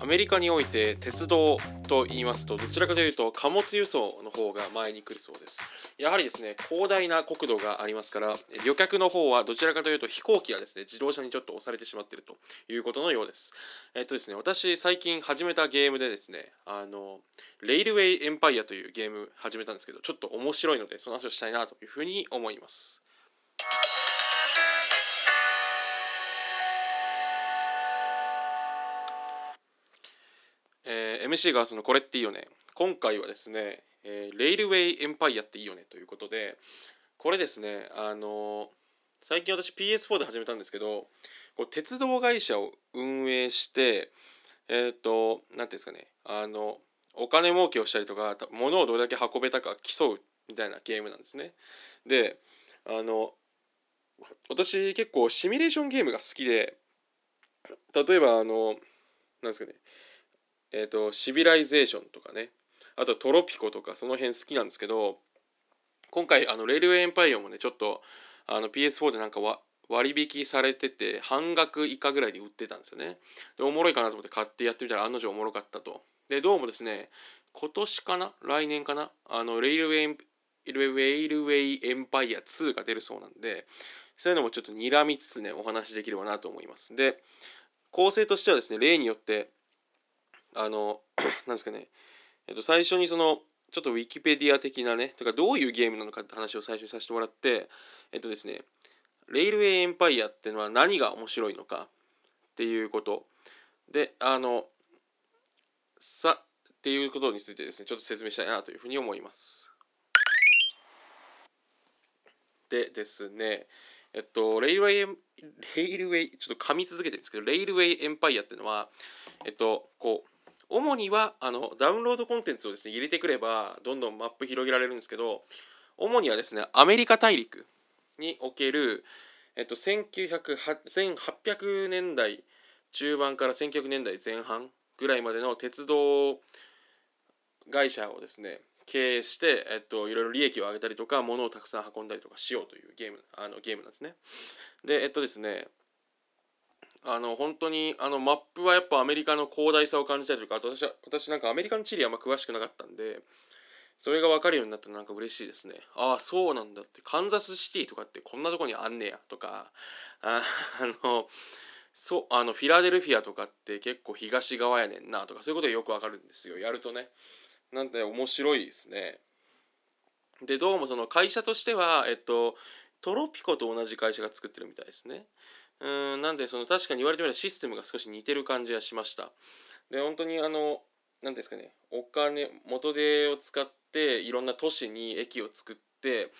アメリカにおいて鉄道と言いますとどちらかというと貨物輸送の方が前に来るそうです。やはりですね広大な国土がありますから旅客の方はどちらかというと飛行機がですね自動車にちょっと押されてしまっているということのようです。えっとですね私最近始めたゲームでですねあのレイルウェイエンパイアというゲーム始めたんですけどちょっと面白いのでその話をしたいなというふうに思います。えー MC がそのこれっていいよね。今回はですね、えーレイルウェイエンパイアっていいよねということでこれですねあの最近私 PS4 で始めたんですけどこう鉄道会社を運営してえっ、と何ていうんですかねあのお金儲けをしたりとか物をどれだけ運べたか競うみたいなゲームなんですね。であの私結構シミュレーションゲームが好きで例えばあのなんですかねえっ、とシビライゼーションとかねあとトロピコとかその辺好きなんですけど今回あのレールウェイエンパイアもねちょっとあの PS4 でなんか割引されてて半額以下ぐらいで売ってたんですよね。でおもろいかなと思って買ってやってみたら案の定おもろかったと。でどうもですね今年かな？来年かな？あのレイルウェイエンレイルウェイエンパイア2が出るそうなんでそういうのもちょっと睨みつつねお話できればなと思います。で構成としてはですね例によってあの なんですかねえっと、最初にそのちょっとウィキペディア的なねとかどういうゲームなのかって話を最初にさせてもらってえっとですねレイルウェイエンパイアっていうのは何が面白いのかっていうこと。であのさっていうことについてですねちょっと説明したいなというふうに思います。でですねえっとレイルウェイレイルウェイちょっと噛み続けてるんですけどレイルウェイエンパイアっていうのはえっとこう主にはあのダウンロードコンテンツをですね入れてくればどんどんマップ広げられるんですけど主にはですねアメリカ大陸における、えっと、1800年代中盤から1900年代前半ぐらいまでの鉄道会社をですね経営して、えっと、いろいろ利益を上げたりとか物をたくさん運んだりとかしようというゲームあのゲームなんですね。でえっとですねあの本当にあのマップはやっぱアメリカの広大さを感じたりとかあと私は私なんかアメリカの地理あんま詳しくなかったんでそれが分かるようになったらなんか嬉しいですね。ああそうなんだって。カンザスシティとかってこんなとこにあんねやとかあ あのそうあのフィラデルフィアとかって結構東側やねんなとかそういうことがよく分かるんですよ。やるとね。なんで面白いですね。でどうもその会社としてはえっとトロピコと同じ会社が作ってるみたいですね。うんなんでその確かに言われてみればシステムが少し似てる感じがしましたで本当にあの何ですかねお金元手を使っていろんな都市に駅を作って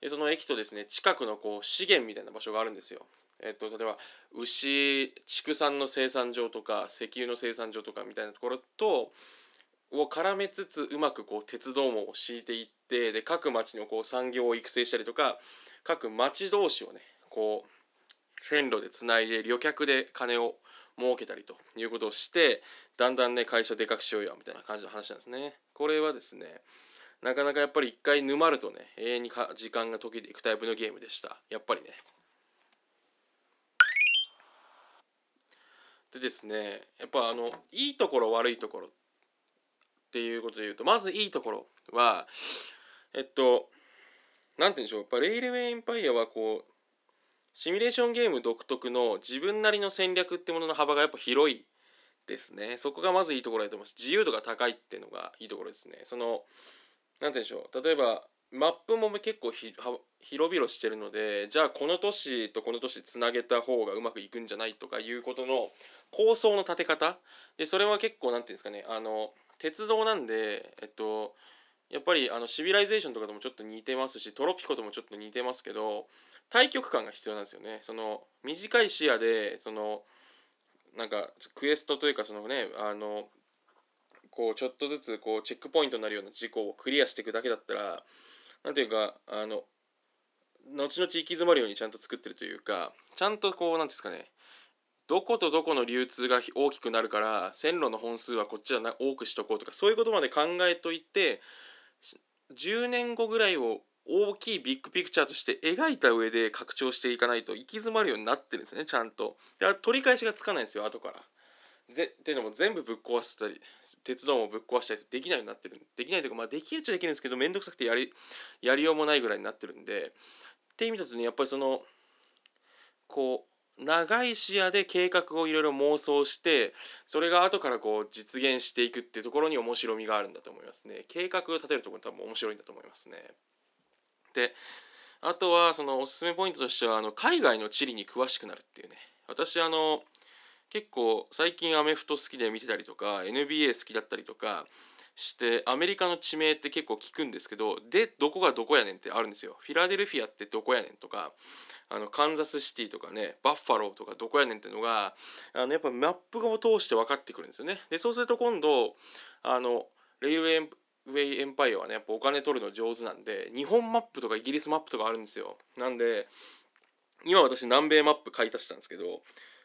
でその駅とですね近くのこう資源みたいな場所があるんですよ。えっと、例えば牛畜産の生産場とか石油の生産場とかみたいなところとを絡めつつうまくこう鉄道網を敷いていってで各町のこう産業を育成したりとか各町同士をねこう線路でつないで旅客で金を儲けたりということをしてだんだんね会社でかくしようよみたいな感じの話なんですね。これはですねなかなかやっぱり一回沼るとね永遠にか時間が溶けていくタイプのゲームでしたやっぱりね。でですねやっぱあのいいところ悪いところっていうことで言うとまずいいところはえっとなんて言うんでしょうやっぱレイルウェイエンパイアはこうシミュレーションゲーム独特の自分なりの戦略ってものの幅がやっぱ広いですね。そこがまずいいところだと思います。自由度が高いっていうのがいいところですね。そのなんて言うんでしょう。例えばマップも結構広々してるのでじゃあこの都市とこの都市つなげた方がうまくいくんじゃないとかいうことの構想の立て方。でそれは結構なんていうんですかね。あの鉄道なんでえっとやっぱりあのシビライゼーションとかともちょっと似てますしトロピコともちょっと似てますけど大局観が必要なんですよね。その短い視野でそのなんかクエストというかそのねあのこうちょっとずつこうチェックポイントになるような事項をクリアしていくだけだったらなんていうかあの後々行き詰まるようにちゃんと作ってるというかちゃんとこうなんですかねどことどこの流通が大きくなるから線路の本数はこっちはな多くしとこうとかそういうことまで考えといて10年後ぐらいを大きいビッグピクチャーとして描いた上で拡張していかないと行き詰まるようになってるんですねちゃんと。で取り返しがつかないんですよ後から。ぜっていうのも全部ぶっ壊したり鉄道もぶっ壊したりできないようになってるできないというかまあできるっちゃできるんですけど面倒くさくてやりやりようもないぐらいになってるんでって意味だとねやっぱりそのこう長い視野で計画をいろいろ妄想してそれが後からこう実現していくっていうところに面白みがあるんだと思いますね計画を立てるところ多分面白いんだと思いますねであとはそのおすすめポイントとしてはあの海外の地理に詳しくなるっていうね。私あの結構最近アメフト好きで見てたりとか NBA 好きだったりとかしてアメリカの地名って結構聞くんですけどでどこがどこやねんってあるんですよ。フィラデルフィアってどこやねんとかあのカンザスシティとかねバッファローとかどこやねんっていうのがあのやっぱマップを通して分かってくるんですよね。でそうすると今度あのレイウェイウェイエンパイアはねやっぱお金取るの上手なんで日本マップとかイギリスマップとかあるんですよ。なんで今私南米マップ買い足したんですけど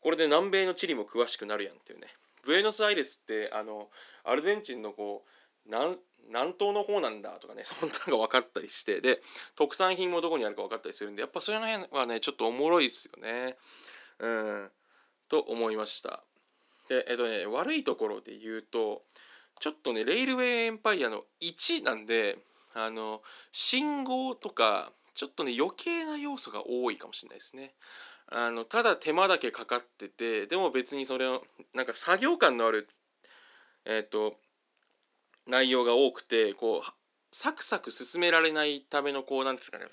これで南米の地理も詳しくなるやんっていうね。ブエノスアイレスってあのアルゼンチンのこう南南東の方なんだとかねそんなのが分かったりしてで特産品もどこにあるか分かったりするんでやっぱそういうの辺はねちょっとおもろいですよね。うん。と思いました。でえっとね悪いところで言うとちょっとねレイルウェイエンパイアの1なんであの信号とかちょっとね余計な要素が多いかもしれないですね。あのただ手間だけかかっててでも別にそれをなんか作業感のあるえっ、ー、と内容が多くてこうサクサク進められないためのこうなんですかね。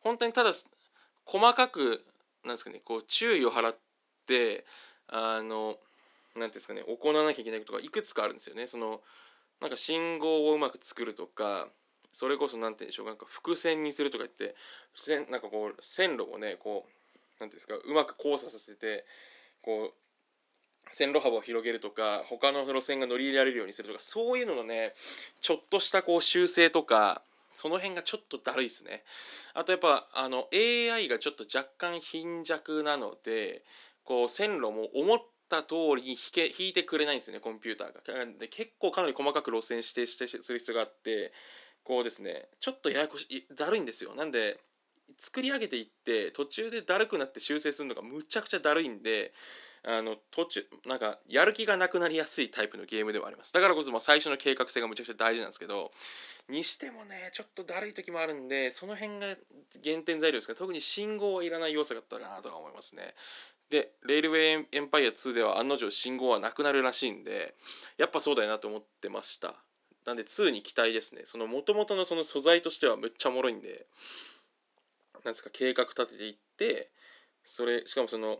本当にただ細かくなんですかねこう注意を払ってあのなんですかね行わなきゃいけないことがいくつかあるんですよね。そのなんか信号をうまく作るとかそれこそ何て言うんでしょうなんか伏線にするとか言ってなんかこう線路をねこう何ていうんですかうまく交差させてこう線路幅を広げるとか他の路線が乗り入れられるようにするとかそういうののねちょっとしたこう修正とかその辺がちょっとだるいですねあとやっぱあの AI がちょっと若干貧弱なのでこう線路も思った通りに引け引いてくれないんですよねコンピューターが。で結構かなり細かく路線指定してする必要があってこうですねちょっとややこしいだるいんですよ。なんで作り上げていって途中でだるくなって修正するのがむちゃくちゃだるいんであの途中なんかやる気がなくなりやすいタイプのゲームではあります。だからこそまあ最初の計画性がむちゃくちゃ大事なんですけどにしてもねちょっとだるい時もあるんでその辺が減点材料ですか。ら特に信号はいらない要素だったかなとは思いますね。でレールウェイエンパイア2では案の定信号はなくなるらしいんでやっぱそうだよなと思ってました。なんで2に期待ですね。その元々のその素材としてはむっちゃおもろいんでなんですか計画立てていってそれしかもその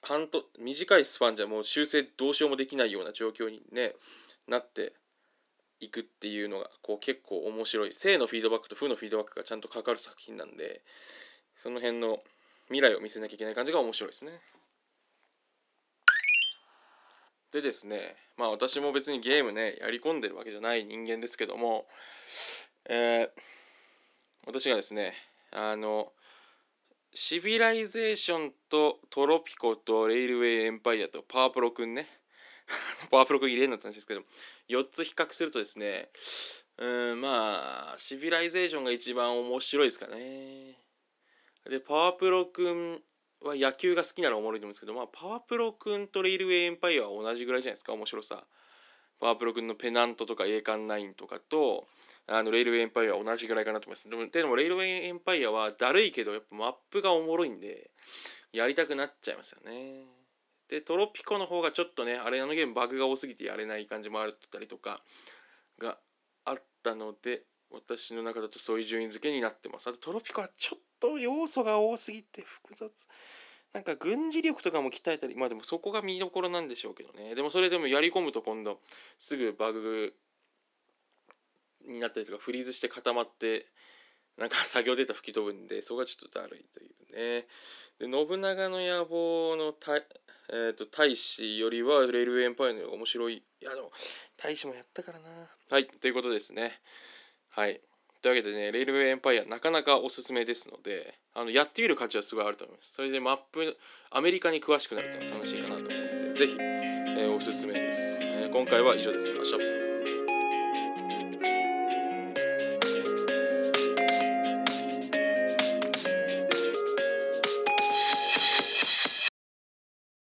半と短いスパンじゃもう修正どうしようもできないような状況にねなっていくっていうのがこう結構面白い。正のフィードバックと負のフィードバックがちゃんとかかる作品なんでその辺の未来を見せなきゃいけない感じが面白いですね。でですねまあ私も別にゲームねやり込んでるわけじゃない人間ですけどもえー、私がですねあのシビライゼーションとトロピコとレイルウェイエンパイアとパワープロくんね パワープロくん入れんなった話ですけど4つ比較するとですねうんまあシビライゼーションが一番面白いですかねでパワープロくんは野球が好きならおもろいと思うんですけど、まあ、パワープロくんとレイルウェイエンパイアは同じぐらいじゃないですか面白さパワープロ君のペナントとか栄冠9とかとあのレイルウェイエンパイアは同じぐらいかなと思います。でもでもレイルウェイエンパイアはだるいけどやっぱマップがおもろいんでやりたくなっちゃいますよね。でトロピコの方がちょっとねあれあのゲームバグが多すぎてやれない感じもあるったりとかがあったので私の中だとそういう順位付けになってます。あとトロピコはちょっと要素が多すぎて複雑。なんか軍事力とかも鍛えたりまあでもそこが見どころなんでしょうけどね。でもそれでもやり込むと今度すぐバグになったりとかフリーズして固まってなんか作業データ吹き飛ぶんでそこがちょっとだるいというね。で信長の野望のた、えーと、大使よりはレールウェイエンパイアの方が面白い。いやでも大使もやったからな。はいということですね。はい。というわけでね、レールウェイエンパイアなかなかおすすめですので、あのやってみる価値はすごいあると思います。それでマップ、アメリカに詳しくなるというのは楽しいかなと思うので、ぜひ、えー、おすすめです、えー、今回は以上です。明日